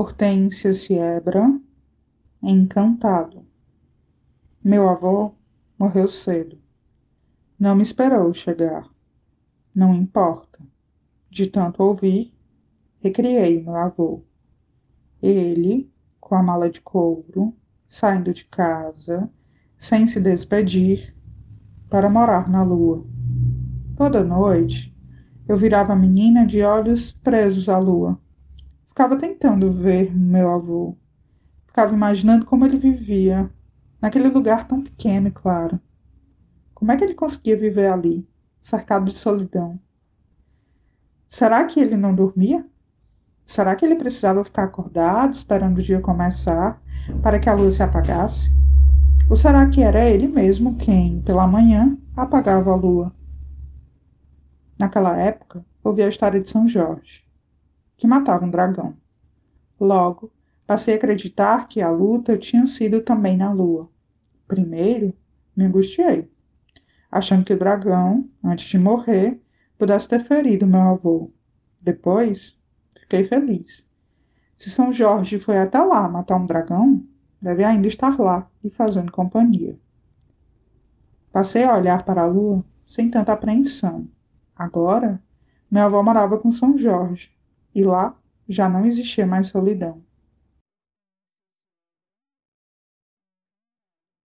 Hortência Siebra, Encantado. Meu avô morreu cedo. Não me esperou chegar. Não importa. De tanto ouvir, recriei meu avô. Ele, com a mala de couro, saindo de casa, sem se despedir, para morar na lua. Toda noite, eu virava a menina de olhos presos à lua. Ficava tentando ver meu avô. Ficava imaginando como ele vivia, naquele lugar tão pequeno claro. Como é que ele conseguia viver ali, cercado de solidão? Será que ele não dormia? Será que ele precisava ficar acordado, esperando o dia começar, para que a luz se apagasse? Ou será que era ele mesmo quem, pela manhã, apagava a lua? Naquela época, ouvi a história de São Jorge, que matava um dragão. Logo, passei a acreditar que a luta tinha sido também na lua. Primeiro, me angustiei, achando que o dragão, antes de morrer, pudesse ter ferido meu avô. Depois, Fiquei feliz. Se São Jorge foi até lá matar um dragão, deve ainda estar lá e fazendo companhia. Passei a olhar para a lua sem tanta apreensão. Agora, minha avó morava com São Jorge, e lá já não existia mais solidão.